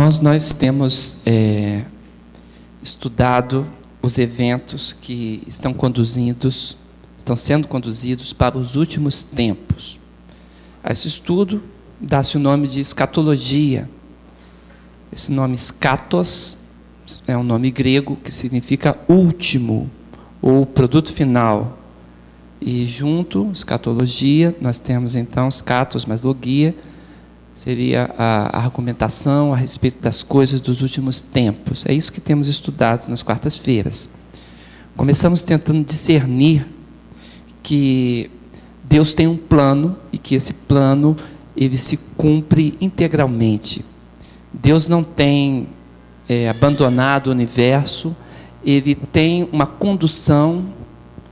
Irmãos, nós temos é, estudado os eventos que estão conduzidos, estão sendo conduzidos para os últimos tempos. A esse estudo dá-se o nome de escatologia. Esse nome escatos é um nome grego que significa último ou produto final. E junto, escatologia, nós temos então scatos mais logia, seria a argumentação a respeito das coisas dos últimos tempos. É isso que temos estudado nas quartas-feiras. Começamos tentando discernir que Deus tem um plano e que esse plano ele se cumpre integralmente. Deus não tem é, abandonado o universo, ele tem uma condução,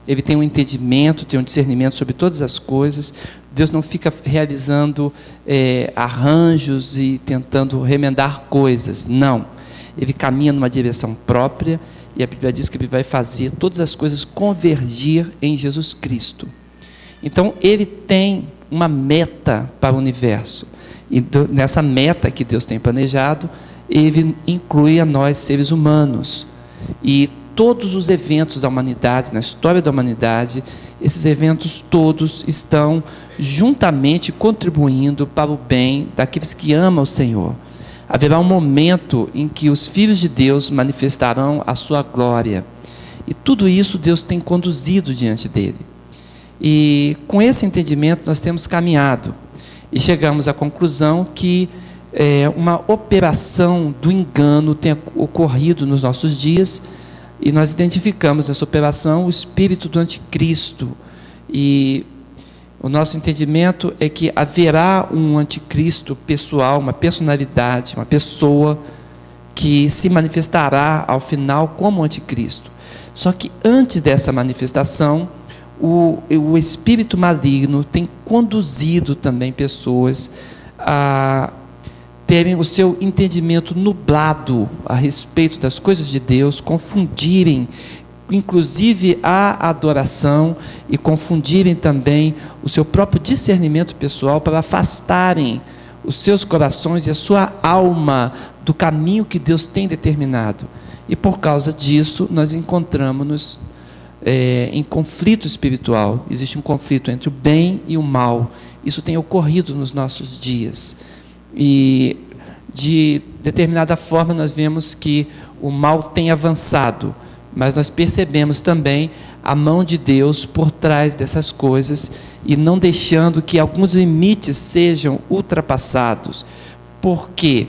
ele tem um entendimento, tem um discernimento sobre todas as coisas, Deus não fica realizando é, arranjos e tentando remendar coisas. Não. Ele caminha numa direção própria e a Bíblia diz que ele vai fazer todas as coisas convergir em Jesus Cristo. Então, ele tem uma meta para o universo. E nessa meta que Deus tem planejado, ele inclui a nós, seres humanos. E todos os eventos da humanidade, na história da humanidade, esses eventos todos estão juntamente contribuindo para o bem daqueles que amam o Senhor. Haverá um momento em que os filhos de Deus manifestarão a sua glória. E tudo isso Deus tem conduzido diante dele. E com esse entendimento nós temos caminhado e chegamos à conclusão que é, uma operação do engano tem ocorrido nos nossos dias e nós identificamos nessa operação o espírito do anticristo. E o nosso entendimento é que haverá um anticristo pessoal, uma personalidade, uma pessoa que se manifestará ao final como anticristo. Só que antes dessa manifestação, o, o espírito maligno tem conduzido também pessoas a terem o seu entendimento nublado a respeito das coisas de Deus, confundirem inclusive a adoração e confundirem também o seu próprio discernimento pessoal para afastarem os seus corações e a sua alma do caminho que Deus tem determinado. E por causa disso, nós encontramos-nos é, em conflito espiritual. Existe um conflito entre o bem e o mal. Isso tem ocorrido nos nossos dias. E de determinada forma nós vemos que o mal tem avançado, mas nós percebemos também a mão de Deus por trás dessas coisas e não deixando que alguns limites sejam ultrapassados, porque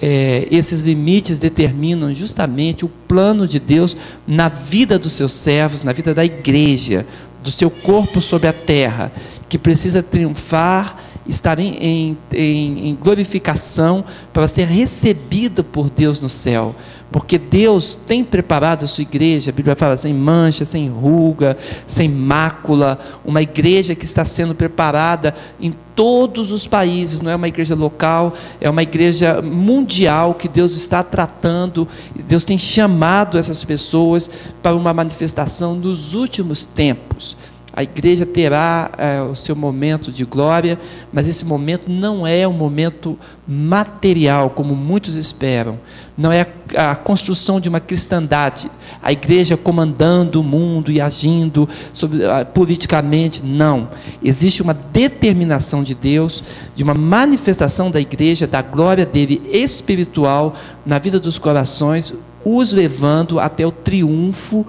é, esses limites determinam justamente o plano de Deus na vida dos seus servos, na vida da igreja, do seu corpo sobre a terra, que precisa triunfar estar em, em, em glorificação para ser recebida por Deus no céu. Porque Deus tem preparado a sua igreja, a Bíblia fala sem mancha, sem ruga, sem mácula, uma igreja que está sendo preparada em todos os países, não é uma igreja local, é uma igreja mundial que Deus está tratando, Deus tem chamado essas pessoas para uma manifestação nos últimos tempos. A igreja terá é, o seu momento de glória, mas esse momento não é um momento material, como muitos esperam. Não é a, construção de uma cristandade, a igreja comandando o mundo e agindo sobre, uh, politicamente. Não. Existe uma determinação de Deus, de uma manifestação da igreja, da glória dele espiritual na vida dos corações, os levando até o triunfo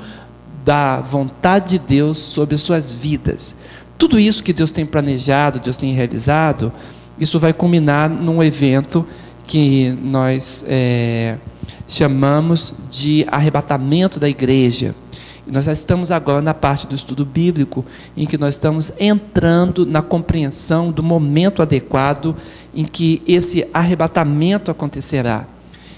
da vontade de Deus sobre suas vidas. Tudo isso que Deus tem planejado, Deus tem realizado, isso vai culminar num evento que nós é, chamamos de arrebatamento da igreja. Nós já estamos agora na parte do estudo bíblico, em que nós estamos entrando na compreensão do momento adequado em que esse arrebatamento acontecerá.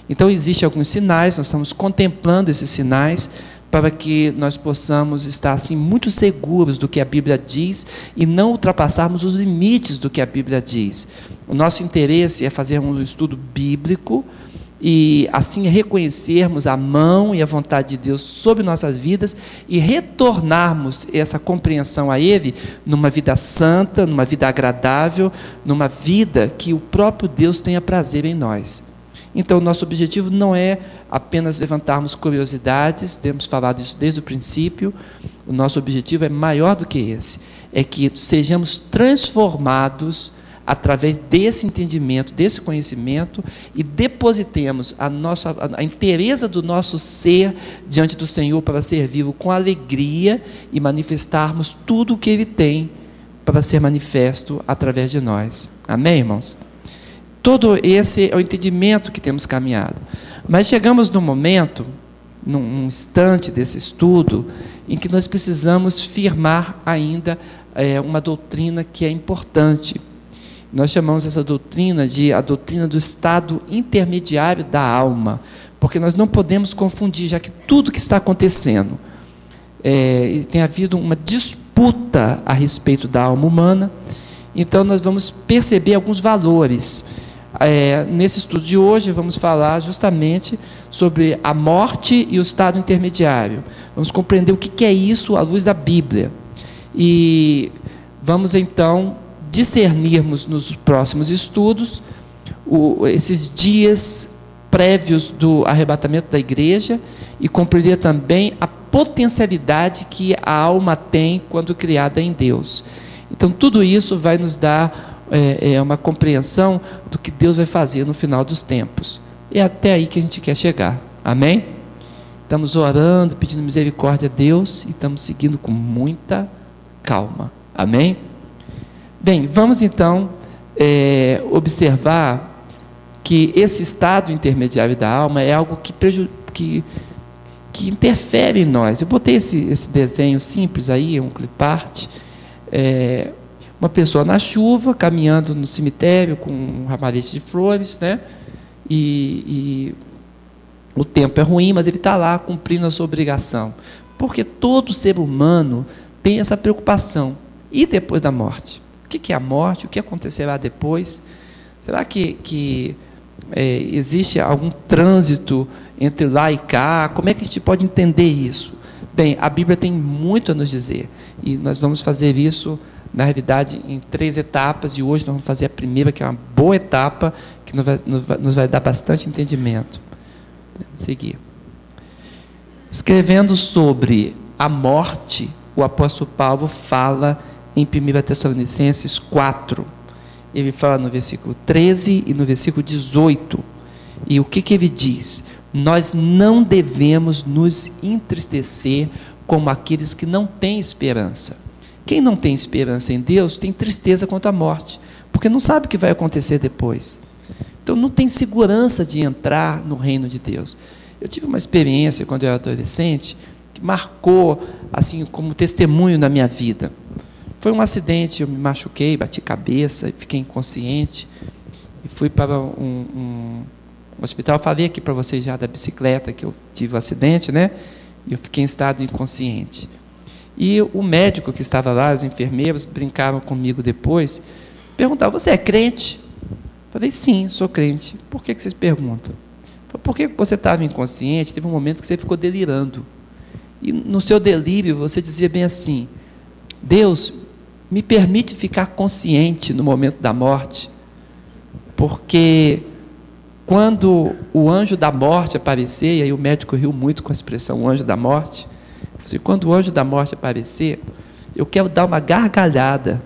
Então, existem alguns sinais, nós estamos contemplando esses sinais, para que nós possamos estar assim muito seguros do que a Bíblia diz e não ultrapassarmos os limites do que a Bíblia diz. O nosso interesse é fazermos um estudo bíblico e assim reconhecermos a mão e a vontade de Deus sobre nossas vidas e retornarmos essa compreensão a Ele numa vida santa, numa vida agradável, numa vida que o próprio Deus tenha prazer em nós. Então, nosso objetivo não é apenas levantarmos curiosidades, temos falado isso desde o princípio. O nosso objetivo é maior do que esse: é que sejamos transformados através desse entendimento, desse conhecimento e depositemos a nossa a inteireza do nosso ser diante do Senhor para ser vivo com alegria e manifestarmos tudo o que ele tem para ser manifesto através de nós. Amém, irmãos? Todo esse é o entendimento que temos caminhado. Mas chegamos no momento, num instante desse estudo, em que nós precisamos firmar ainda é, uma doutrina que é importante. Nós chamamos essa doutrina de a doutrina do estado intermediário da alma, porque nós não podemos confundir, já que tudo que está acontecendo é, tem havido uma disputa a respeito da alma humana, então nós vamos perceber alguns valores é, nesse estudo de hoje, vamos falar justamente sobre a morte e o estado intermediário. Vamos compreender o que é isso à luz da Bíblia. E vamos então discernirmos nos próximos estudos o, esses dias prévios do arrebatamento da igreja e compreender também a potencialidade que a alma tem quando criada em Deus. Então, tudo isso vai nos dar é, é uma compreensão do que Deus vai fazer no final dos tempos. É até aí que a gente quer chegar. Amém? Estamos orando, pedindo misericórdia a Deus e estamos seguindo com muita calma. Amém? Bem, vamos então é, observar que esse estado intermediário da alma é algo que, que, que interfere em nós. Eu botei esse, esse desenho simples aí, um clipart. É, uma pessoa na chuva, caminhando no cemitério com um ramalhete de flores, né? E, e o tempo é ruim, mas ele está lá cumprindo a sua obrigação. Porque todo ser humano tem essa preocupação. E depois da morte? O que é a morte? O que acontecerá depois? Será que, que é, existe algum trânsito entre lá e cá? Como é que a gente pode entender isso? Bem, a Bíblia tem muito a nos dizer. E nós vamos fazer isso na realidade, em três etapas, e hoje nós vamos fazer a primeira, que é uma boa etapa, que nos vai, dar bastante entendimento. Vamos seguir. Escrevendo sobre a morte, o apóstolo Paulo fala em 1 Tessalonicenses 4. Ele fala no versículo 13 e no versículo 18. E o que, que ele diz? Nós não devemos nos entristecer como aqueles que não têm esperança quem não tem esperança em Deus tem tristeza quanto à morte, porque não sabe o que vai acontecer depois. Então não tem segurança de entrar no reino de Deus. Eu tive uma experiência quando eu era adolescente que marcou assim como testemunho na minha vida. Foi um acidente, eu me machuquei, bati cabeça, fiquei inconsciente e fui para um, um, hospital. Eu falei aqui para vocês já da bicicleta que eu tive o um acidente, né? E eu fiquei em estado inconsciente. E o médico que estava lá, os enfermeiros, brincavam comigo depois, perguntavam: Você é crente? Falei: Sim, sou crente. Por que, que vocês perguntam? Falei, Porque você estava inconsciente, teve um momento que você ficou delirando. E no seu delírio você dizia bem assim: Deus, me permite ficar consciente no momento da morte, porque quando o anjo da morte aparecer, e aí o médico riu muito com a expressão anjo da morte, Assim, quando o anjo da morte aparecer, eu quero dar uma gargalhada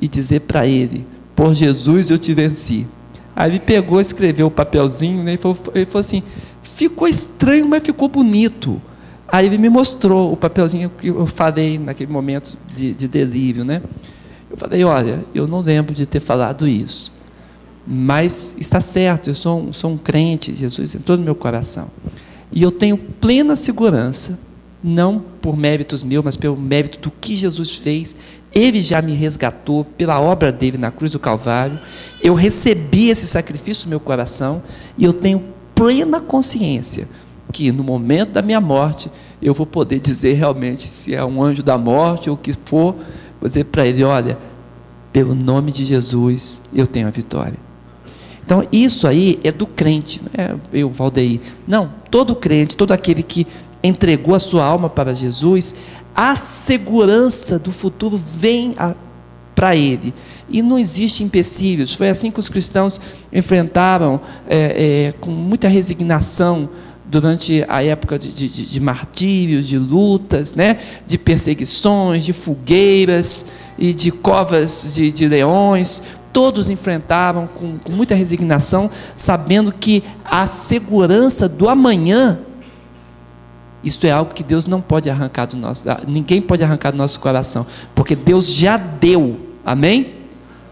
e dizer para ele: Por Jesus eu te venci. Aí ele pegou, escreveu o papelzinho né, e falou, ele falou assim: Ficou estranho, mas ficou bonito. Aí ele me mostrou o papelzinho que eu falei naquele momento de, de delírio, né? Eu falei: Olha, eu não lembro de ter falado isso, mas está certo, eu sou, sou um crente, Jesus em todo o meu coração. E eu tenho plena segurança não por méritos meus, mas pelo mérito do que Jesus fez. Ele já me resgatou pela obra dele na cruz do Calvário. Eu recebi esse sacrifício no meu coração e eu tenho plena consciência que no momento da minha morte eu vou poder dizer realmente se é um anjo da morte ou o que for, vou dizer para ele: olha, pelo nome de Jesus eu tenho a vitória. Então, isso aí é do crente, não é eu, Valdeir. Não, todo crente, todo aquele que entregou a sua alma para Jesus, a segurança do futuro vem para Ele. E não existe empecilhos. Foi assim que os cristãos enfrentaram é, é, com muita resignação durante a época de, de, de, martírios, de lutas, né? de perseguições, de fogueiras e de covas de, de leões. Todos enfrentavam com, com muita resignação, sabendo que a segurança do amanhã isso é algo que Deus não pode arrancar do nosso, ninguém pode arrancar do nosso coração, porque Deus já deu, amém?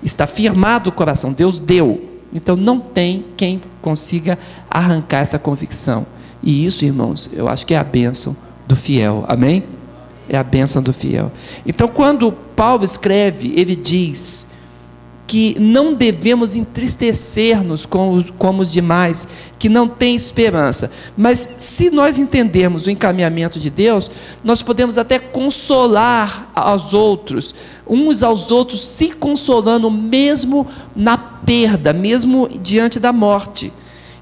Está firmado o coração, Deus deu. Então não tem quem consiga arrancar essa convicção. E isso, irmãos, eu acho que é a bênção do fiel, amém? É a bênção do fiel. Então, quando Paulo escreve, ele diz que não devemos entristecer-nos como, os demais, que não têm esperança. Mas se nós entendermos o encaminhamento de Deus, nós podemos até consolar aos outros, uns aos outros, se consolando mesmo na perda, mesmo diante da morte.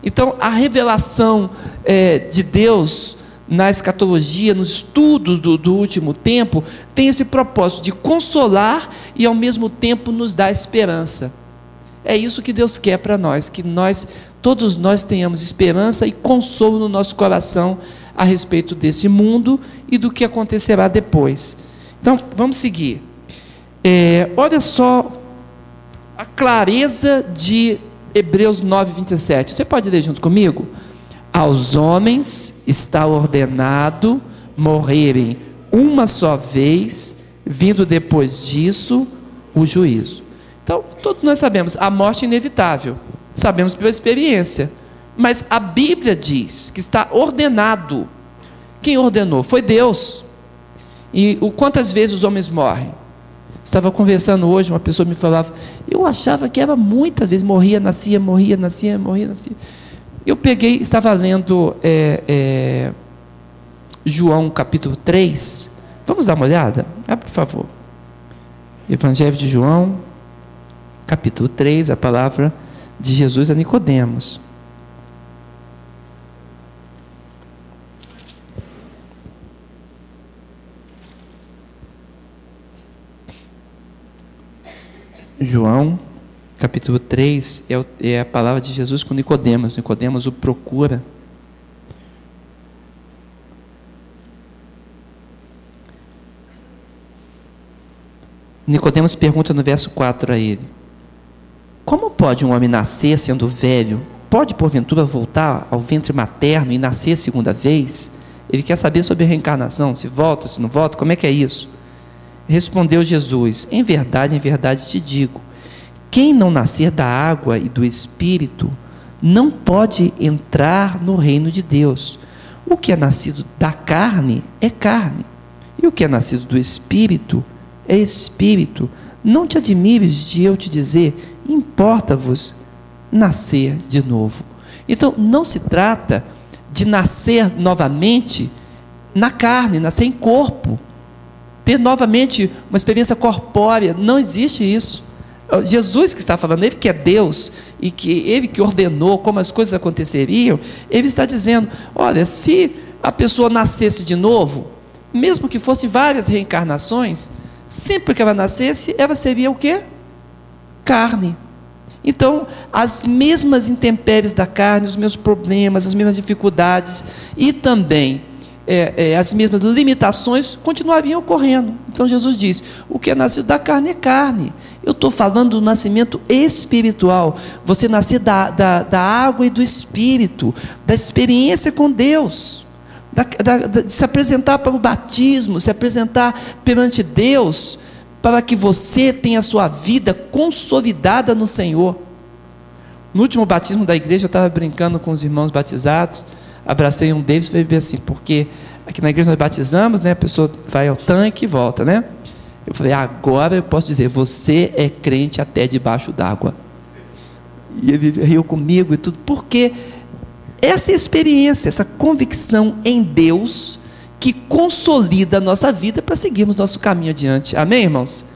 Então, a revelação é, de Deus na escatologia, nos estudos do, do, último tempo, tem esse propósito de consolar e ao mesmo tempo nos dar esperança. É isso que Deus quer para nós, que nós, todos nós tenhamos esperança e consolo no nosso coração a respeito desse mundo e do que acontecerá depois. Então, vamos seguir. É, olha só a clareza de Hebreus 9, 27. Você pode ler junto comigo? Aos homens está ordenado morrerem uma só vez, vindo depois disso o juízo. Então, todos nós sabemos, a morte é inevitável, sabemos pela experiência, mas a Bíblia diz que está ordenado. Quem ordenou? Foi Deus. E o quantas vezes os homens morrem? Estava conversando hoje, uma pessoa me falava, eu achava que era muitas vezes, morria, nascia, morria, nascia, morria, nascia. Eu peguei, estava lendo é, é, João capítulo 3. Vamos dar uma olhada? Ah, por favor. Evangelho de João, capítulo 3, a palavra de Jesus a Nicodemos. João capítulo 3 é, é a palavra de Jesus com Nicodemos. Nicodemos o procura. Nicodemos pergunta no verso 4 a ele: Como pode um homem nascer sendo velho? Pode porventura voltar ao ventre materno e nascer segunda vez? Ele quer saber sobre a reencarnação, se volta, se não volta, como é que é isso? Respondeu Jesus: Em verdade, em verdade te digo, quem não nascer da água e do espírito não pode entrar no reino de Deus. O que é nascido da carne é carne, e o que é nascido do espírito é espírito. Não te admires de eu te dizer, importa-vos nascer de novo. Então, não se trata de nascer novamente na carne, nascer em corpo, ter novamente uma experiência corpórea. Não existe isso. Jesus que está falando, ele que é Deus e que ele que ordenou como as coisas aconteceriam, ele está dizendo: olha, se a pessoa nascesse de novo, mesmo que fosse várias reencarnações, sempre que ela nascesse, ela seria o quê? Carne. Então, as mesmas intempéries da carne, os meus problemas, as mesmas dificuldades e também é, é, as mesmas limitações continuariam ocorrendo. Então Jesus diz: o que é nascido da carne é carne. Eu estou falando do nascimento espiritual. Você nascer da, da, da, água e do espírito, da experiência com Deus, da, da, de se apresentar para o batismo, se apresentar perante Deus, para que você tenha a sua vida consolidada no Senhor. No último batismo da igreja, eu estava brincando com os irmãos batizados abracei um deles e falei assim, porque aqui na igreja nós batizamos, né? A pessoa vai ao tanque e volta, né? Eu falei, agora eu posso dizer, você é crente até debaixo d'água. E ele riu comigo e tudo, porque essa experiência, essa convicção em Deus, que consolida a nossa vida para seguirmos nosso caminho adiante. Amém, irmãos?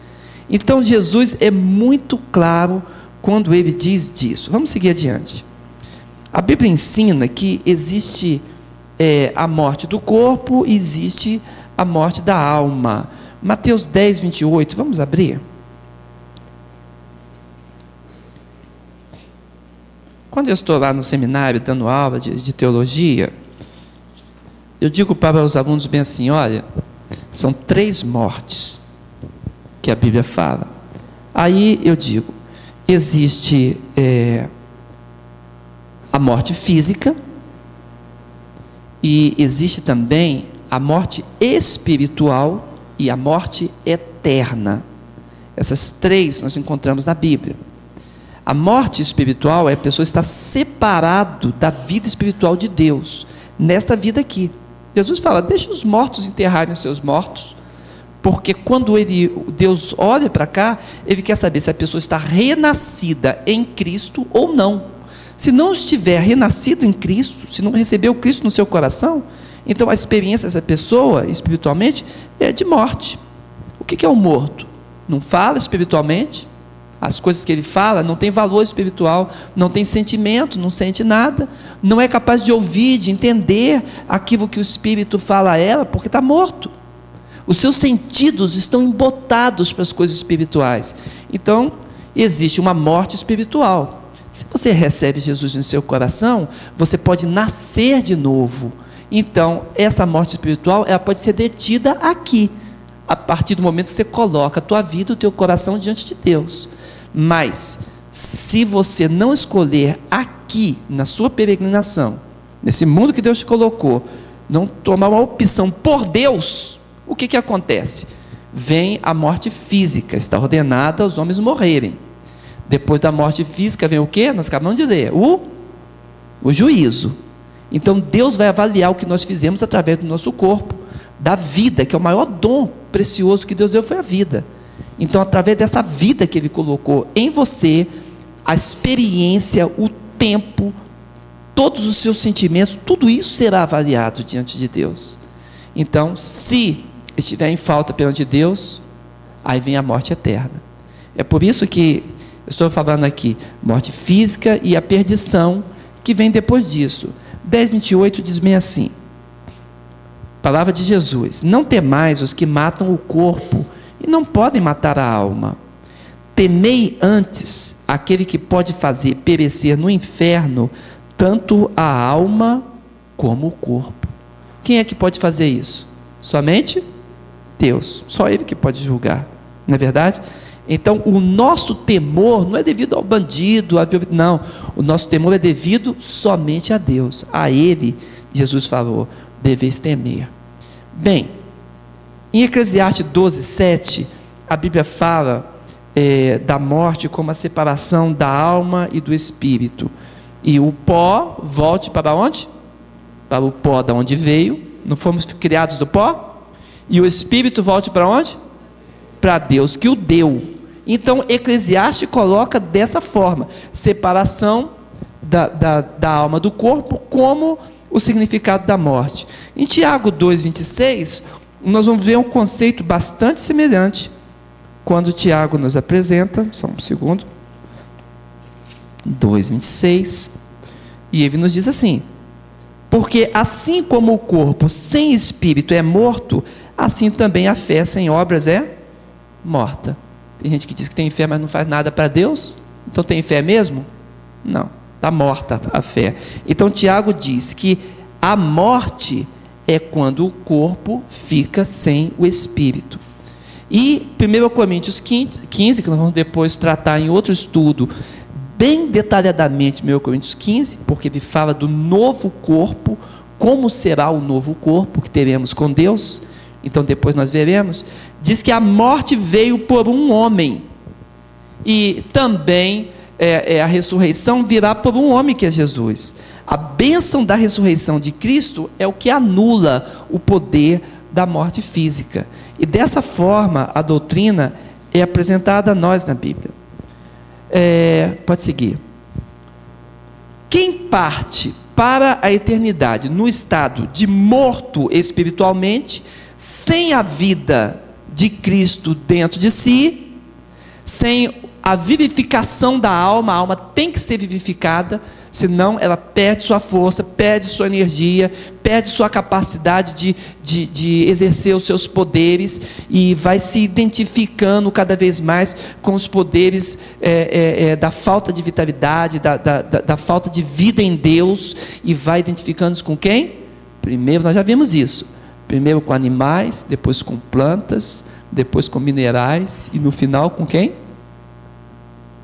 Então Jesus é muito claro quando ele diz disso. Vamos seguir adiante. A Bíblia ensina que existe é, a morte do corpo e existe a morte da alma. Mateus 10, 28, vamos abrir? Quando eu estou lá no seminário dando aula de, de teologia, eu digo para os alunos bem assim: olha, são três mortes que a Bíblia fala. Aí eu digo: existe é, a morte física, e existe também a morte espiritual e a morte eterna. Essas três nós encontramos na Bíblia. A morte espiritual é a pessoa estar separado da vida espiritual de Deus, nesta vida aqui. Jesus fala: deixa os mortos enterrarem os seus mortos, porque quando ele, Deus olha para cá, ele quer saber se a pessoa está renascida em Cristo ou não. Se não estiver renascido em Cristo, se não recebeu Cristo no seu coração, então a experiência dessa pessoa, espiritualmente, é de morte. O que é o morto? Não fala espiritualmente, as coisas que ele fala não tem valor espiritual, não tem sentimento, não sente nada, não é capaz de ouvir, de entender aquilo que o Espírito fala a ela, porque está morto. Os seus sentidos estão embotados para as coisas espirituais. Então, existe uma morte espiritual. Se você recebe Jesus no seu coração, você pode nascer de novo. Então, essa morte espiritual, ela pode ser detida aqui, a partir do momento que você coloca a tua vida, o teu coração diante de Deus. Mas, se você não escolher aqui, na sua peregrinação, nesse mundo que Deus te colocou, não tomar uma opção por Deus, o que, que acontece? Vem a morte física, está ordenada aos homens morrerem. Depois da morte física vem o que? Nós acabamos de ler: o, o juízo. Então Deus vai avaliar o que nós fizemos através do nosso corpo, da vida, que é o maior dom precioso que Deus deu foi a vida. Então, através dessa vida que Ele colocou em você, a experiência, o tempo, todos os seus sentimentos, tudo isso será avaliado diante de Deus. Então, se estiver em falta perante Deus, aí vem a morte eterna. É por isso que eu estou falando aqui, morte física e a perdição que vem depois disso. 10, 28 diz bem assim: Palavra de Jesus: Não temais os que matam o corpo e não podem matar a alma. Temei antes aquele que pode fazer perecer no inferno tanto a alma como o corpo. Quem é que pode fazer isso? Somente Deus. Só Ele que pode julgar. Não é verdade? Então, o nosso temor não é devido ao bandido, a não. O nosso temor é devido somente a Deus. A Ele, Jesus falou, deveis temer. Bem, em Eclesiastes 12, 7, a Bíblia fala é, da morte como a separação da alma e do espírito. E o pó volte para onde? Para o pó da onde veio. Não fomos criados do pó? E o espírito volte para onde? Para Deus que o deu. Então, Eclesiastes coloca dessa forma: separação da, da, da alma do corpo, como o significado da morte. Em Tiago 2,26, nós vamos ver um conceito bastante semelhante quando Tiago nos apresenta, só um segundo, 2,26, e ele nos diz assim: Porque assim como o corpo sem espírito é morto, assim também a fé sem obras é morta. Tem gente que diz que tem fé, mas não faz nada para Deus, então tem fé mesmo? Não, está morta a fé. Então Tiago diz que a morte é quando o corpo fica sem o espírito. E 1 Coríntios 15, 15, que nós vamos depois tratar em outro estudo, bem detalhadamente, 1 Coríntios 15, porque ele fala do novo corpo, como será o novo corpo que teremos com Deus. Então depois nós veremos. Diz que a morte veio por um homem. E também é, é, a ressurreição virá por um homem que é Jesus. A bênção da ressurreição de Cristo é o que anula o poder da morte física. E dessa forma, a doutrina é apresentada a nós na Bíblia. É, pode seguir. Quem parte para a eternidade no estado de morto espiritualmente, sem a vida de Cristo dentro de si, sem a vivificação da alma, a alma tem que ser vivificada senão ela perde sua força, perde sua energia, perde sua capacidade de, de, de, exercer os seus poderes e vai se identificando cada vez mais com os poderes é, é, é, da falta de vitalidade, da, da, da, da falta de vida em Deus, e vai identificando-se com quem? Primeiro, nós já vimos isso. Primeiro com animais, depois com plantas, depois com minerais e no final com quem?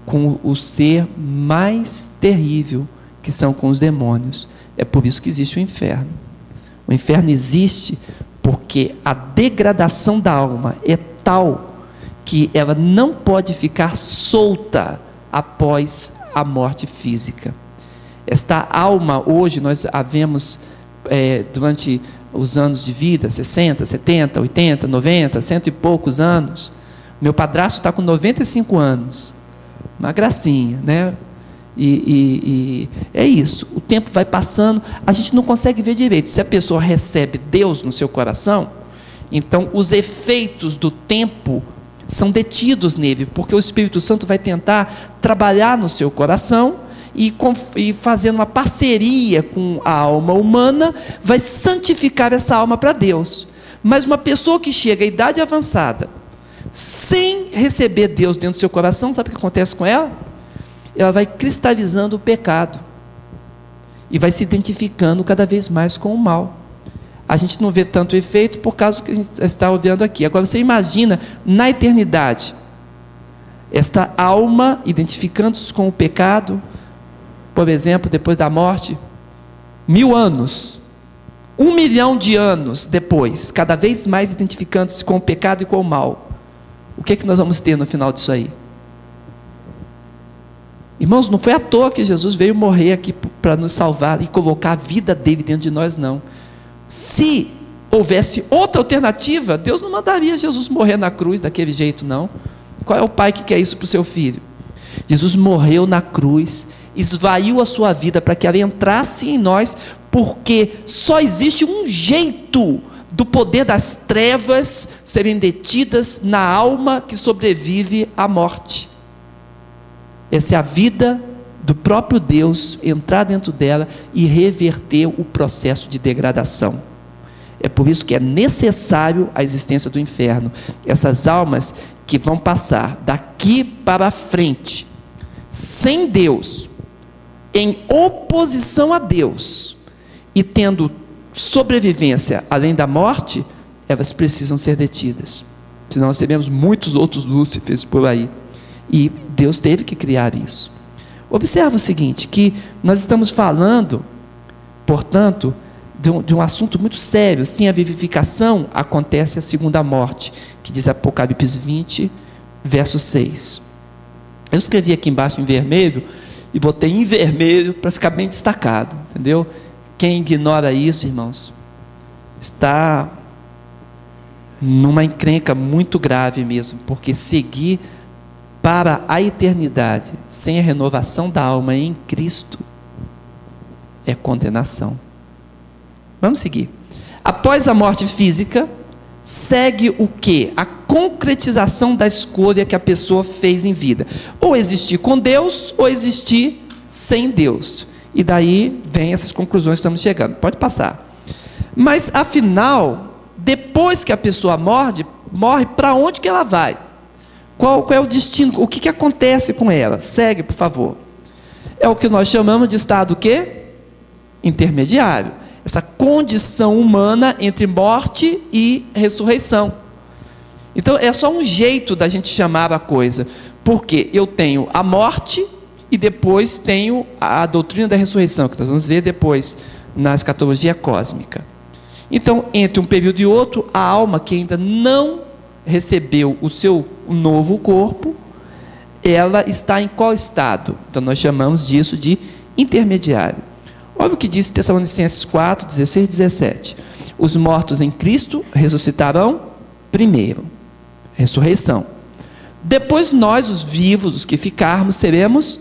Com o ser mais terrível, que são com os demônios. É por isso que existe o inferno. O inferno existe porque a degradação da alma é tal que ela não pode ficar solta após a morte física. Esta alma, hoje, nós a vemos é, durante os anos de vida 60, 70, 80, 90, cento e poucos anos. Meu padrasto está com 95 anos. Uma gracinha, né? E, e, e, é isso. O tempo vai passando, a gente não consegue ver direito. Se a pessoa recebe Deus no seu coração, então os efeitos do tempo são detidos nele, porque o Espírito Santo vai tentar trabalhar no seu coração e, e fazendo uma parceria com a alma humana, vai santificar essa alma para Deus. Mas uma pessoa que chega à idade avançada, sem receber Deus dentro do seu coração, sabe o que acontece com ela? Ela vai cristalizando o pecado e vai se identificando cada vez mais com o mal. A gente não vê tanto efeito por causa que a gente está olhando aqui. Agora você imagina na eternidade esta alma identificando-se com o pecado, por exemplo, depois da morte, mil anos, um milhão de anos depois, cada vez mais identificando-se com o pecado e com o mal, o que é que nós vamos ter no final disso aí? Irmãos, não foi à toa que Jesus veio morrer aqui para nos salvar e colocar a vida dele dentro de nós, não. Se houvesse outra alternativa, Deus não mandaria Jesus morrer na cruz daquele jeito, não. Qual é o pai que quer isso para o seu filho? Jesus morreu na cruz esvaiu a sua vida para que ela entrasse em nós, porque só existe um jeito do poder das trevas serem detidas na alma que sobrevive à morte. Essa é a vida do próprio Deus entrar dentro dela e reverter o processo de degradação. É por isso que é necessário a existência do inferno. Essas almas que vão passar daqui para frente, sem Deus, em oposição a Deus e tendo sobrevivência além da morte, elas precisam ser detidas. Senão nós teremos muitos outros Lúcifers por aí. E Deus teve que criar isso. Observa o seguinte: que nós estamos falando, portanto, de um, de um, assunto muito sério. Sim, a vivificação acontece a segunda morte, que diz Apocalipse 20, verso 6. Eu escrevi aqui embaixo em vermelho e botei em vermelho para ficar bem destacado, entendeu? Quem ignora isso, irmãos, está numa encrenca muito grave mesmo, porque seguir para a eternidade sem a renovação da alma em Cristo é condenação. Vamos seguir. Após a morte física, segue o que? A concretização da escolha que a pessoa fez em vida. Ou existir com Deus, ou existir sem Deus. E daí vem essas conclusões que estamos chegando. Pode passar. Mas afinal, depois que a pessoa morre, morre para onde que ela vai? Qual, qual, é o destino? O que, que acontece com ela? Segue, por favor. É o que nós chamamos de estado quê? Intermediário essa condição humana entre morte e ressurreição. Então é só um jeito da gente chamar a coisa, porque eu tenho a morte e depois tenho a doutrina da ressurreição, que nós vamos ver depois na escatologia cósmica. Então, entre um período e outro, a alma que ainda não recebeu o seu novo corpo, ela está em qual estado? Então, nós chamamos disso de intermediário. Olha o que diz Tessalonicenses 4, 16 e 17. Os mortos em Cristo ressuscitarão primeiro. Ressurreição. Depois nós, os vivos, os que ficarmos, seremos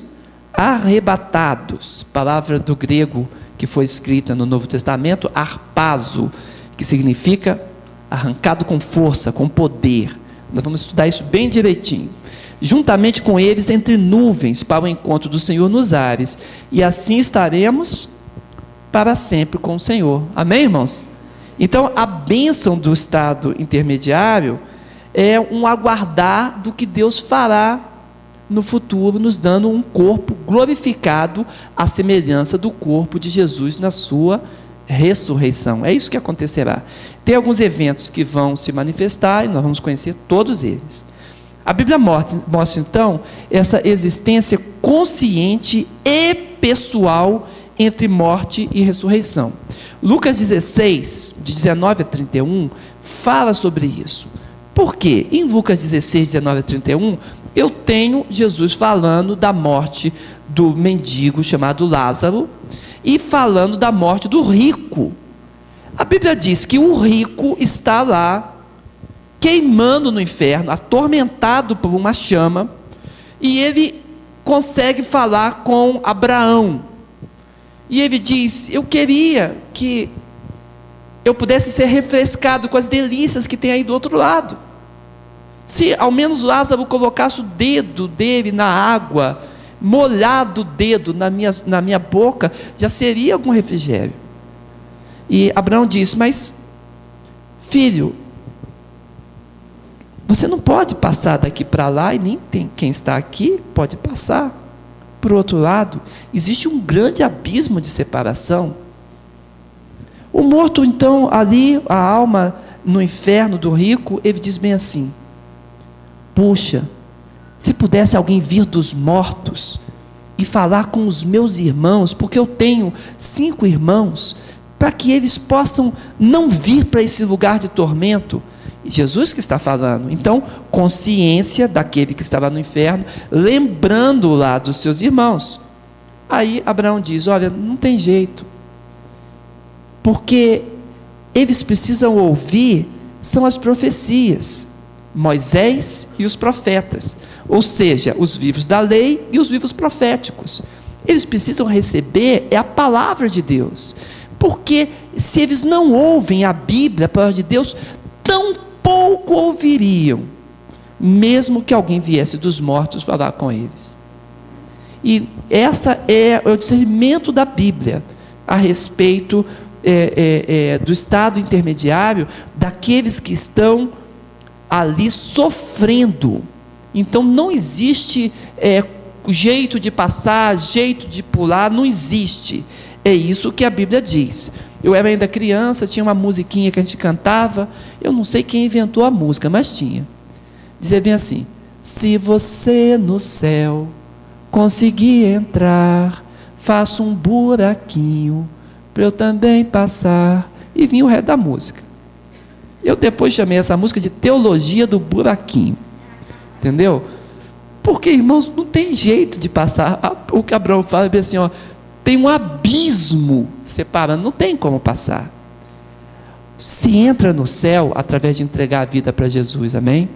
arrebatados. Palavra do grego que foi escrita no Novo Testamento, arpazo, que significa arrancado com força, com poder. Nós vamos estudar isso bem direitinho. Juntamente com eles entre nuvens para o encontro do Senhor nos ares, e assim estaremos para sempre com o Senhor. Amém, irmãos? Então, a bênção do estado intermediário é um aguardar do que Deus fará no futuro, nos dando um corpo glorificado à semelhança do corpo de Jesus na sua ressurreição. É isso que acontecerá. Tem alguns eventos que vão se manifestar e nós vamos conhecer todos eles. A Bíblia mostra, então essa existência consciente e pessoal entre morte e ressurreição. Lucas 16, de 19 a 31, fala sobre isso. Por quê? Em Lucas 16, 19 a 31, eu tenho Jesus falando da morte do mendigo chamado Lázaro e falando da morte do rico. A Bíblia diz que o rico está lá queimando no inferno, atormentado por uma chama, e ele consegue falar com Abraão. E ele diz: Eu queria que eu pudesse ser refrescado com as delícias que tem aí do outro lado. Se ao menos Lázaro colocasse o dedo dele na água, molhado o dedo na minha, na minha boca, já seria algum refrigério. E Abraão disse: Mas, filho, você não pode passar daqui para lá e nem tem quem está aqui pode passar. Por outro lado, existe um grande abismo de separação. O morto, então, ali, a alma no inferno do rico, ele diz bem assim: Puxa, se pudesse alguém vir dos mortos e falar com os meus irmãos, porque eu tenho cinco irmãos, para que eles possam não vir para esse lugar de tormento Jesus que está falando. Então, consciência daquele que estava no inferno, lembrando lá dos seus irmãos. Aí Abraão diz: Olha, não tem jeito, porque eles precisam ouvir são as profecias, Moisés e os profetas, ou seja, os vivos da lei e os vivos proféticos. Eles precisam receber é a palavra de Deus, porque se eles não ouvem a Bíblia, a palavra de Deus, tão pouco ouviriam, mesmo que alguém viesse dos mortos falar com eles. E essa é o discernimento da Bíblia a respeito é, é, é, do estado intermediário daqueles que estão ali sofrendo. Então não existe é, jeito de passar, jeito de pular, não existe. É isso que a Bíblia diz. Eu era ainda criança, tinha uma musiquinha que a gente cantava. Eu não sei quem inventou a música, mas tinha. Dizia bem assim: Se você no céu conseguir entrar, faça um buraquinho para eu também passar. E vinha o resto da música. Eu depois chamei essa música de Teologia do Buraquinho. Entendeu? Porque, irmãos, não tem jeito de passar. O que Abraão fala é assim: ó, tem um abismo separando, não tem como passar. Se entra no céu através de entregar a vida para Jesus, amém?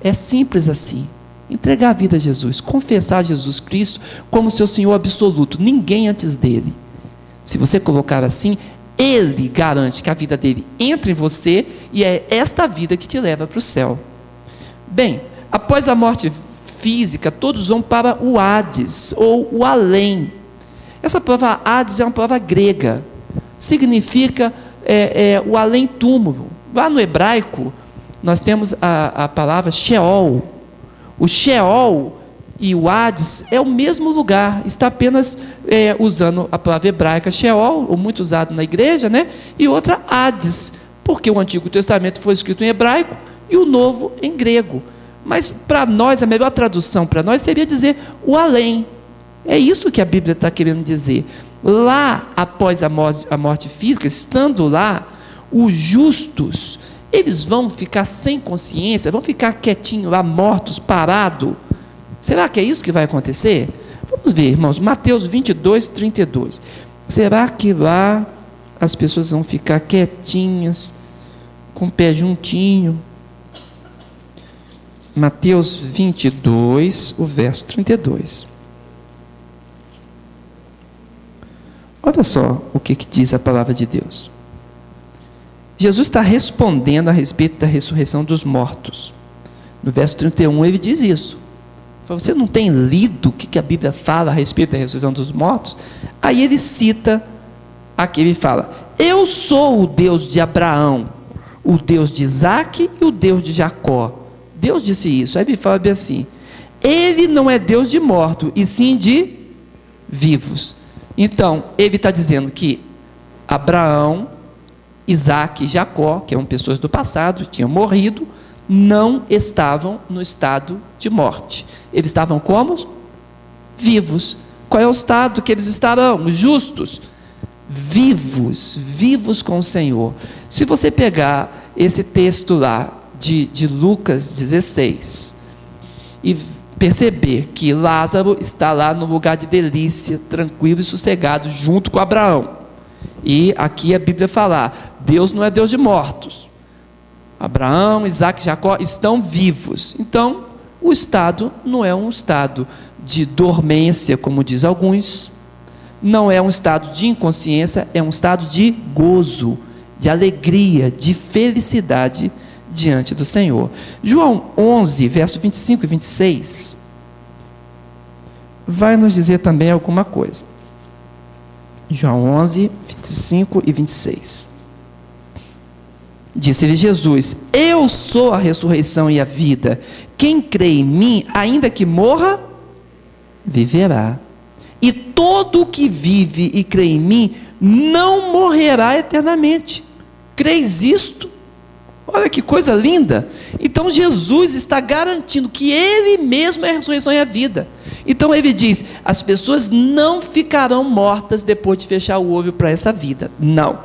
É simples assim. Entregar a vida a Jesus, confessar Jesus Cristo como seu Senhor absoluto, ninguém antes dele. Se você colocar assim, ele garante que a vida dele entra em você e é esta vida que te leva para o céu. Bem, após a morte física, todos vão para o Hades ou o além. Essa palavra Hades é uma palavra grega, significa é, é, o além-túmulo. Lá no hebraico, nós temos a, a palavra Sheol. O Sheol e o Hades é o mesmo lugar, está apenas é, usando a palavra hebraica Sheol, ou muito usado na igreja, né? e outra Hades, porque o Antigo Testamento foi escrito em hebraico e o Novo em grego. Mas para nós, a melhor tradução para nós seria dizer o além. É isso que a Bíblia está querendo dizer. Lá, após a morte, a morte física, estando lá, os justos, eles vão ficar sem consciência, vão ficar quietinhos lá, mortos, parados. Será que é isso que vai acontecer? Vamos ver, irmãos, Mateus 22, 32. Será que lá as pessoas vão ficar quietinhas, com o pé juntinho? Mateus 22, o verso 32. Olha só o que, que diz a palavra de Deus. Jesus está respondendo a respeito da ressurreição dos mortos. No verso 31 ele diz isso. Você não tem lido o que a Bíblia fala a respeito da ressurreição dos mortos? Aí ele cita aqui ele fala: Eu sou o Deus de Abraão, o Deus de Isaac e o Deus de Jacó. Deus disse isso. Aí ele fala bem assim: Ele não é Deus de mortos, e sim de vivos. Então, ele está dizendo que Abraão, Isaac e Jacó, que eram pessoas do passado, tinham morrido, não estavam no estado de morte. Eles estavam como? Vivos. Qual é o estado que eles estarão? Justos. Vivos, vivos com o Senhor. Se você pegar esse texto lá de, de Lucas 16 e perceber que Lázaro está lá no lugar de delícia, tranquilo e sossegado, junto com Abraão. E aqui a Bíblia fala: Deus não é Deus de mortos. Abraão, Isaac Jacó estão vivos. Então, o estado não é um estado de dormência, como diz alguns, não é um estado de inconsciência, é um estado de gozo, de alegria, de felicidade diante do Senhor. João 11, verso 25 e 26, vai nos dizer também alguma coisa. João 11, 25 e 26. Disse-lhe Jesus: Eu sou a ressurreição e a vida. Quem crê em mim, ainda que morra, viverá. E todo o que vive e crê em mim não morrerá eternamente. Creis isto? Olha que coisa linda! Então Jesus está garantindo que Ele mesmo é a ressurreição e a vida. Então ele diz: as pessoas não ficarão mortas depois de fechar o olho para essa vida. Não.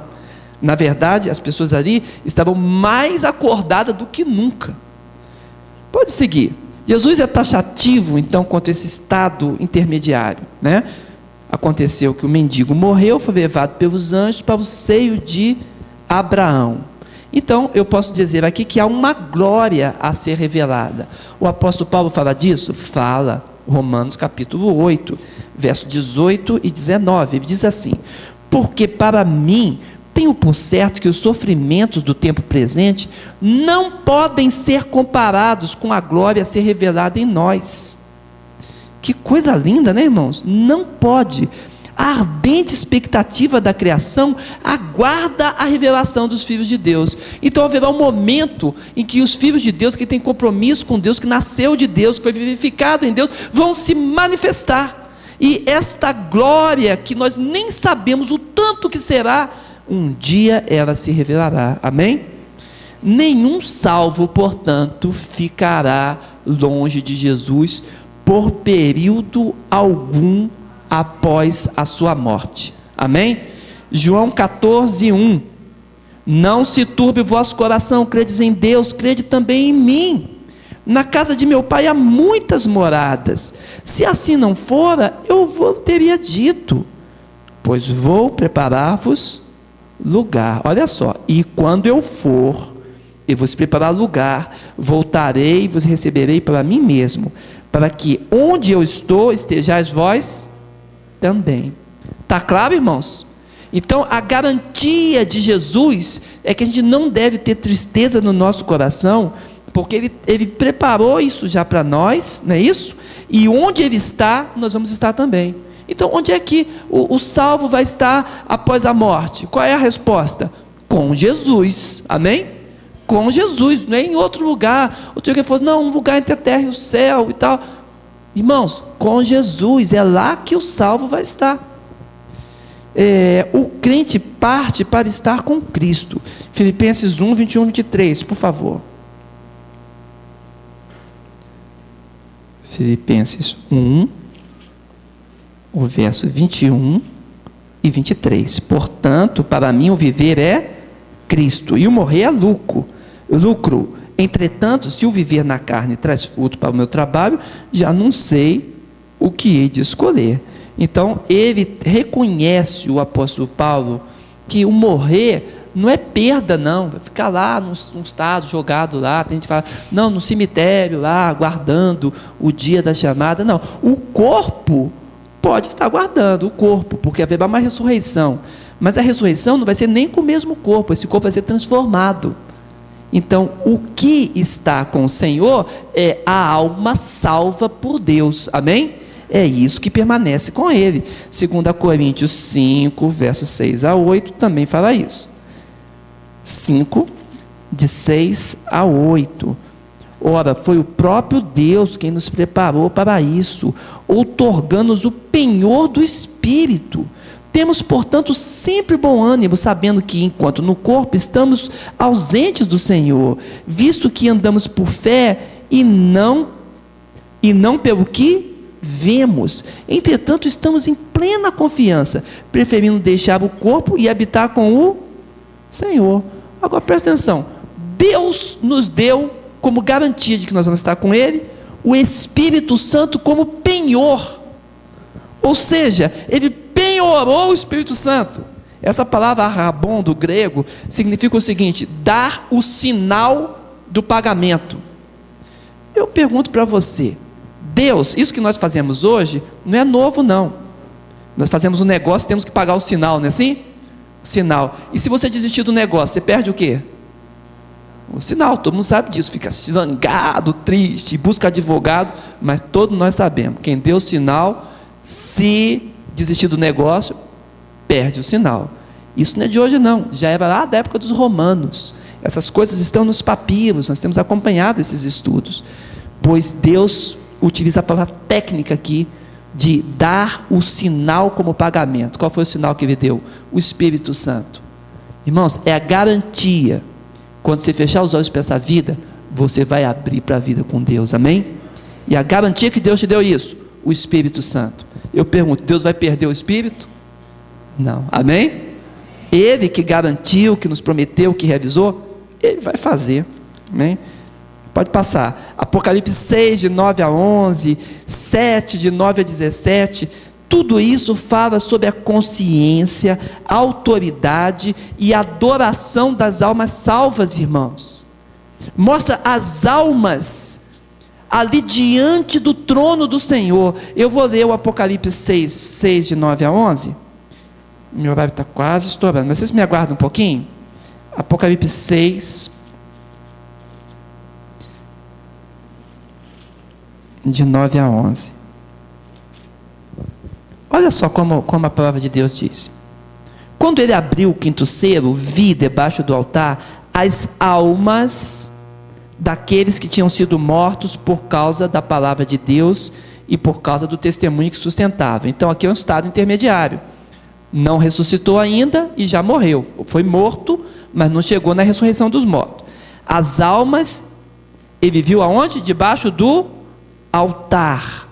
Na verdade, as pessoas ali estavam mais acordadas do que nunca. Pode seguir. Jesus é taxativo, então, quanto a esse estado intermediário. Né? Aconteceu que o mendigo morreu, foi levado pelos anjos para o seio de Abraão. Então, eu posso dizer aqui que há uma glória a ser revelada. O apóstolo Paulo fala disso? Fala. Romanos capítulo 8, verso 18 e 19. Ele diz assim: Porque para mim tenho por certo que os sofrimentos do tempo presente não podem ser comparados com a glória a ser revelada em nós. Que coisa linda, né, irmãos? Não pode a ardente expectativa da criação aguarda a revelação dos filhos de Deus. Então haverá um momento em que os filhos de Deus, que têm compromisso com Deus, que nasceu de Deus, que foi vivificado em Deus, vão se manifestar. E esta glória, que nós nem sabemos o tanto que será, um dia ela se revelará. Amém? Nenhum salvo, portanto, ficará longe de Jesus por período algum após a sua morte. Amém? João 14, 1. Não se turbe o vosso coração, credes em Deus, crede também em mim. Na casa de meu pai há muitas moradas. Se assim não fora, eu vou, teria dito, pois vou preparar-vos lugar. Olha só, e quando eu for e vos preparar lugar, voltarei e vos receberei para mim mesmo, para que onde eu estou estejais vós também. Tá claro, irmãos? Então, a garantia de Jesus é que a gente não deve ter tristeza no nosso coração, porque Ele, ele preparou isso já para nós, não é isso? E onde Ele está, nós vamos estar também. Então, onde é que o, o salvo vai estar após a morte? Qual é a resposta? Com Jesus, amém? Com Jesus, não é em outro lugar. O que falou, não, um lugar entre a terra e o céu e tal. Irmãos, com Jesus, é lá que o salvo vai estar. É, o crente parte para estar com Cristo. Filipenses 1, 21, 23, por favor. Filipenses 1, o verso 21 e 23. Portanto, para mim o viver é Cristo e o morrer é lucro. Lucro. Entretanto, se o viver na carne traz fruto para o meu trabalho, já não sei o que hei de escolher. Então, ele reconhece, o apóstolo Paulo, que o morrer não é perda, não. Ficar lá num, num estado jogado lá. Tem gente que fala, não, no cemitério lá, aguardando o dia da chamada. Não. O corpo pode estar guardando, o corpo, porque haverá uma ressurreição. Mas a ressurreição não vai ser nem com o mesmo corpo, esse corpo vai ser transformado. Então, o que está com o Senhor é a alma salva por Deus. Amém? é isso que permanece com ele. 2 Coríntios 5, versos 6 a 8, também fala isso. 5, de 6 a 8. Ora, foi o próprio Deus quem nos preparou para isso, outorgando-nos o penhor do Espírito. Temos, portanto, sempre bom ânimo, sabendo que, enquanto no corpo estamos ausentes do Senhor, visto que andamos por fé e não e não pelo que vemos. Entretanto, estamos em plena confiança, preferindo deixar o corpo e habitar com o Senhor. Agora presta atenção. Deus nos deu como garantia de que nós vamos estar com Ele, o Espírito Santo como penhor. Ou seja, Ele penhorou o Espírito Santo. Essa palavra rabon do grego significa o seguinte: dar o sinal do pagamento. Eu pergunto para você, Deus, isso que nós fazemos hoje, não é novo, não. Nós fazemos um negócio, temos que pagar o sinal, não é assim? Sinal. E se você desistir do negócio, você perde o quê? O sinal, todo mundo sabe disso, fica zangado, triste, busca advogado, mas todos nós sabemos, quem deu o sinal, se desistir do negócio, perde o sinal. Isso não é de hoje, não, já era lá da época dos romanos. Essas coisas estão nos papiros, nós temos acompanhado esses estudos, pois Deus utiliza a palavra técnica aqui de dar o sinal como pagamento. Qual foi o sinal que ele deu? O Espírito Santo. Irmãos, é a garantia quando você fechar os olhos para essa vida, você vai abrir para a vida com Deus, amém? E a garantia que Deus te deu isso, o Espírito Santo. Eu pergunto, Deus vai perder o Espírito? Não, amém? Ele que garantiu, que nos prometeu, que revisou, ele vai fazer, amém? Pode passar. Apocalipse 6, de 9 a 11, 7, de 9 a 17 tudo isso fala sobre a consciência, a autoridade e a adoração das almas salvas, irmãos. Mostra as almas ali diante do trono do Senhor. Eu vou ler o Apocalipse 6, 6 de 9 a 11. Meu horário está quase estourando, mas vocês me aguardam um pouquinho? Apocalipse 6, de 9 a 11. Olha só como, como a palavra de Deus diz. Quando ele abriu o quinto selo, vi debaixo do altar as almas daqueles que tinham sido mortos por causa da palavra de Deus e por causa do testemunho que sustentava. Então aqui é um estado intermediário. Não ressuscitou ainda e já morreu. Foi morto, mas não chegou na ressurreição dos mortos. As almas, ele viu aonde? Debaixo do altar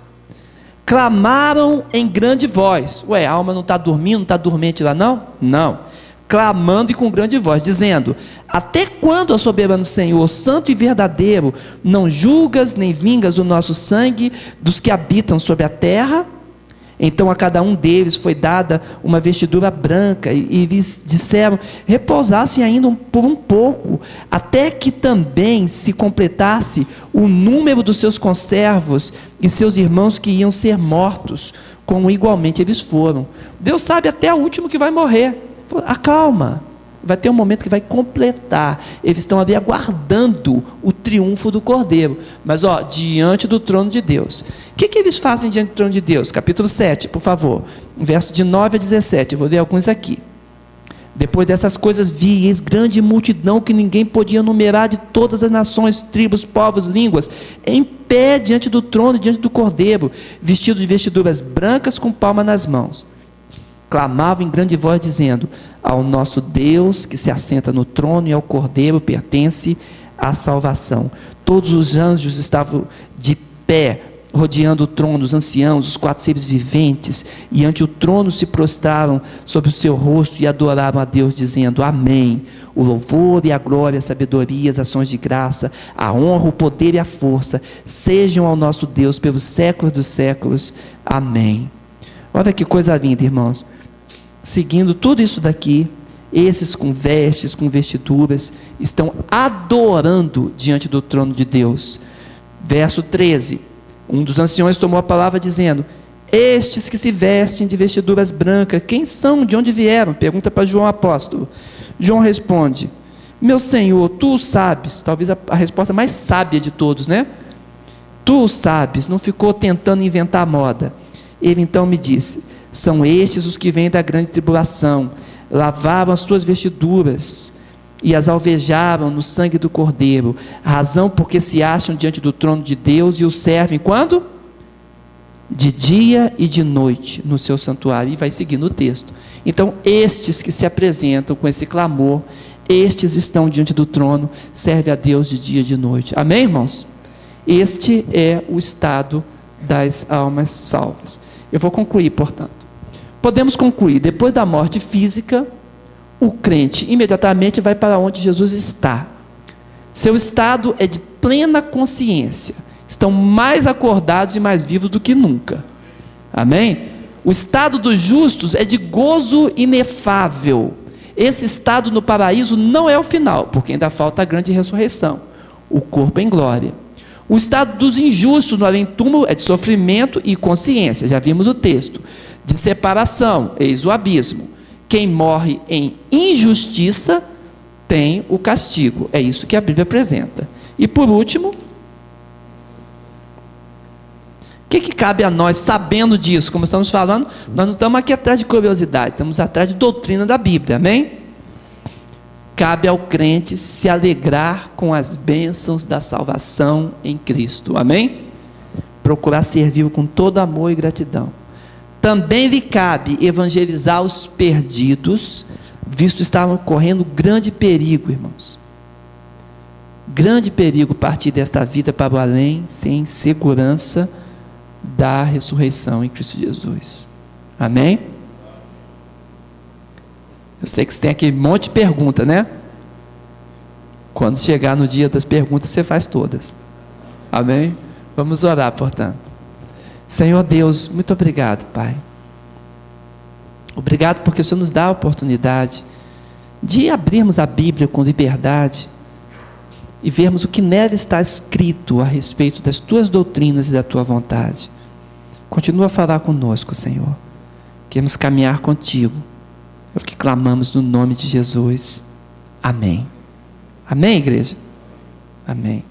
clamaram em grande voz. Ué, a alma não está dormindo, não está dormente lá não? Não. Clamando e com grande voz, dizendo: Até quando, ó soberano Senhor, santo e verdadeiro, não julgas nem vingas o nosso sangue dos que habitam sobre a terra? Então a cada um deles foi dada uma vestidura branca, e, e lhes disseram: repousassem ainda por um pouco, até que também se completasse o número dos seus conservos e seus irmãos que iam ser mortos, como igualmente eles foram. Deus sabe até o último que vai morrer. Acalma vai ter um momento que vai completar. Eles estão ali aguardando o triunfo do Cordeiro. Mas, ó, diante do trono de Deus. O que, que eles fazem diante do trono de Deus? Capítulo 7, por favor. Verso de 9 a 17. Eu vou ler alguns aqui. Depois dessas coisas vi, eis grande multidão que ninguém podia numerar de todas as nações, tribos, povos, línguas, em pé diante do trono diante do cordeiro, vestidos de vestiduras brancas com palma nas mãos clamavam em grande voz, dizendo: Ao nosso Deus que se assenta no trono e ao Cordeiro pertence a salvação. Todos os anjos estavam de pé, rodeando o trono, os anciãos, os quatro seres viventes, e ante o trono se prostraram sobre o seu rosto e adoraram a Deus, dizendo: Amém. O louvor e a glória, a sabedoria, as ações de graça, a honra, o poder e a força sejam ao nosso Deus pelos séculos dos séculos. Amém. Olha que coisa linda, irmãos seguindo tudo isso daqui, esses com vestes, com vestiduras, estão adorando diante do trono de Deus. Verso 13: Um dos anciões tomou a palavra dizendo: Estes que se vestem de vestiduras brancas, quem são? De onde vieram? Pergunta para João apóstolo. João responde: Meu senhor, tu sabes. Talvez a, a resposta mais sábia de todos, né? Tu sabes, não ficou tentando inventar moda. Ele então me disse: São estes os que vêm da grande tribulação, lavaram as suas vestiduras e as alvejaram no sangue do Cordeiro, razão porque se acham diante do trono de Deus e o servem quando? De dia e de noite no seu santuário. E vai seguindo o texto. Então, estes que se apresentam com esse clamor, estes estão diante do trono, serve a Deus de dia e de noite. Amém, irmãos? Este é o estado das almas salvas. Eu vou concluir, portanto. Podemos concluir, depois da morte física, o crente imediatamente vai para onde Jesus está. Seu estado é de plena consciência. Estão mais acordados e mais vivos do que nunca. Amém? O estado dos justos é de gozo inefável. Esse estado no paraíso não é o final, porque ainda falta a grande ressurreição o corpo em glória. O estado dos injustos no além-túmulo é de sofrimento e consciência, já vimos o texto. De separação, eis o abismo. Quem morre em injustiça tem o castigo. É isso que a Bíblia apresenta. E por último, o que, que cabe a nós, sabendo disso, como estamos falando, nós não estamos aqui atrás de curiosidade, estamos atrás de doutrina da Bíblia, amém? Cabe ao crente se alegrar com as bênçãos da salvação em Cristo, amém? Procurar servir com todo amor e gratidão. Também lhe cabe evangelizar os perdidos, visto estavam correndo grande perigo, irmãos. Grande perigo partir desta vida para o além, sem segurança da ressurreição em Cristo Jesus. Amém? Eu sei que você tem aqui um monte de pergunta, né? Quando chegar no dia das perguntas, você faz todas. Amém? Vamos orar, portanto. Senhor Deus, muito obrigado, Pai. Obrigado porque o Senhor nos dá a oportunidade de abrirmos a Bíblia com liberdade e vermos o que nela está escrito a respeito das tuas doutrinas e da tua vontade. Continua a falar conosco, Senhor. Queremos caminhar contigo. É o que clamamos no nome de Jesus. Amém. Amém, igreja? Amém.